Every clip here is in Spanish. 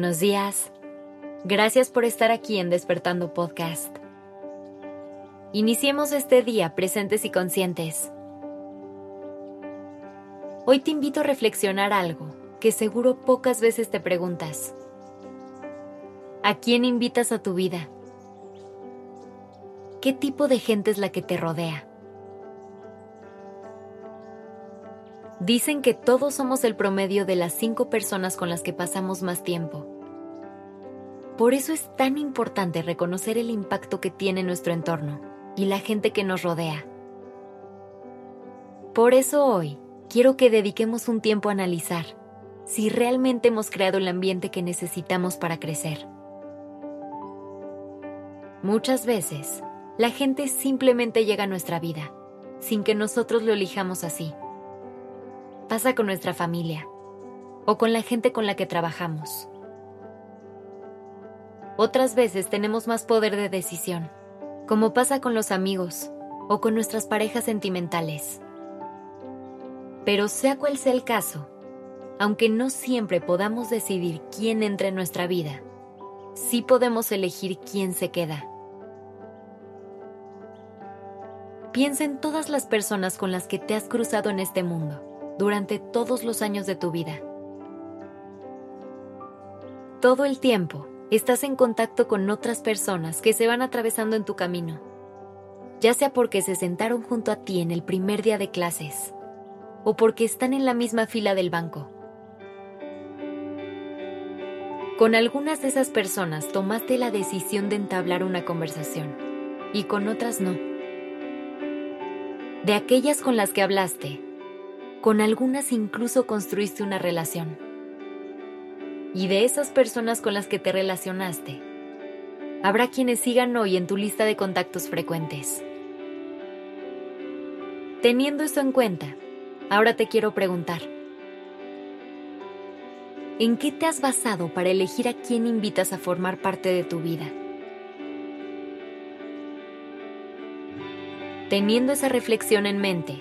Buenos días. Gracias por estar aquí en Despertando Podcast. Iniciemos este día presentes y conscientes. Hoy te invito a reflexionar algo que seguro pocas veces te preguntas. ¿A quién invitas a tu vida? ¿Qué tipo de gente es la que te rodea? Dicen que todos somos el promedio de las cinco personas con las que pasamos más tiempo. Por eso es tan importante reconocer el impacto que tiene nuestro entorno y la gente que nos rodea. Por eso hoy quiero que dediquemos un tiempo a analizar si realmente hemos creado el ambiente que necesitamos para crecer. Muchas veces, la gente simplemente llega a nuestra vida, sin que nosotros lo elijamos así pasa con nuestra familia o con la gente con la que trabajamos. Otras veces tenemos más poder de decisión, como pasa con los amigos o con nuestras parejas sentimentales. Pero sea cual sea el caso, aunque no siempre podamos decidir quién entra en nuestra vida, sí podemos elegir quién se queda. Piensa en todas las personas con las que te has cruzado en este mundo durante todos los años de tu vida. Todo el tiempo estás en contacto con otras personas que se van atravesando en tu camino, ya sea porque se sentaron junto a ti en el primer día de clases o porque están en la misma fila del banco. Con algunas de esas personas tomaste la decisión de entablar una conversación y con otras no. De aquellas con las que hablaste, con algunas incluso construiste una relación. Y de esas personas con las que te relacionaste, habrá quienes sigan hoy en tu lista de contactos frecuentes. Teniendo esto en cuenta, ahora te quiero preguntar, ¿en qué te has basado para elegir a quién invitas a formar parte de tu vida? Teniendo esa reflexión en mente,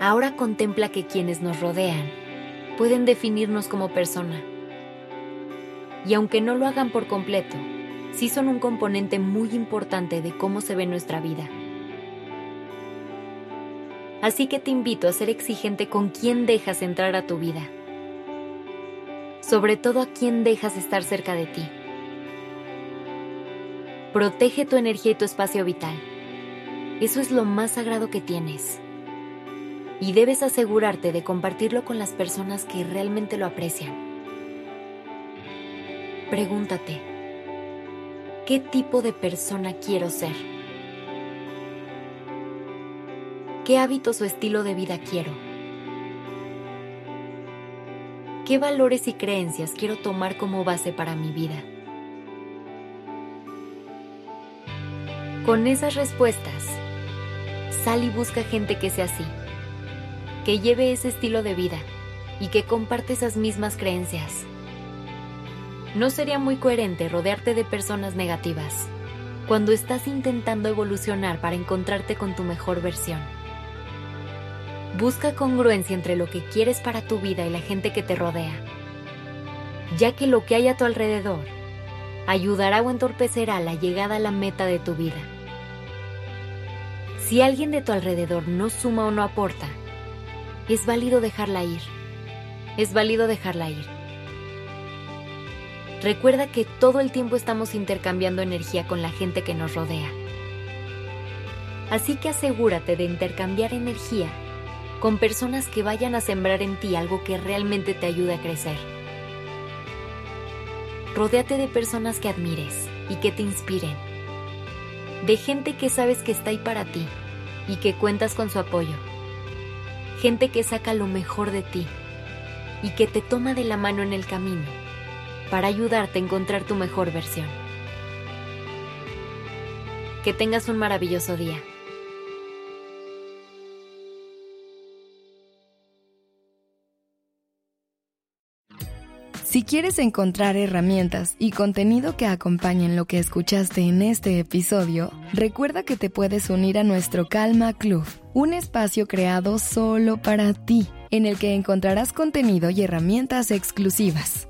ahora contempla que quienes nos rodean pueden definirnos como persona. Y aunque no lo hagan por completo, sí son un componente muy importante de cómo se ve nuestra vida. Así que te invito a ser exigente con quién dejas entrar a tu vida. Sobre todo a quién dejas estar cerca de ti. Protege tu energía y tu espacio vital. Eso es lo más sagrado que tienes y debes asegurarte de compartirlo con las personas que realmente lo aprecian. Pregúntate, ¿qué tipo de persona quiero ser? ¿Qué hábitos o estilo de vida quiero? ¿Qué valores y creencias quiero tomar como base para mi vida? Con esas respuestas, sal y busca gente que sea así que lleve ese estilo de vida y que comparte esas mismas creencias. No sería muy coherente rodearte de personas negativas cuando estás intentando evolucionar para encontrarte con tu mejor versión. Busca congruencia entre lo que quieres para tu vida y la gente que te rodea, ya que lo que hay a tu alrededor ayudará o entorpecerá la llegada a la meta de tu vida. Si alguien de tu alrededor no suma o no aporta, es válido dejarla ir. Es válido dejarla ir. Recuerda que todo el tiempo estamos intercambiando energía con la gente que nos rodea. Así que asegúrate de intercambiar energía con personas que vayan a sembrar en ti algo que realmente te ayude a crecer. Rodéate de personas que admires y que te inspiren. De gente que sabes que está ahí para ti y que cuentas con su apoyo. Gente que saca lo mejor de ti y que te toma de la mano en el camino para ayudarte a encontrar tu mejor versión. Que tengas un maravilloso día. Si quieres encontrar herramientas y contenido que acompañen lo que escuchaste en este episodio, recuerda que te puedes unir a nuestro Calma Club, un espacio creado solo para ti, en el que encontrarás contenido y herramientas exclusivas.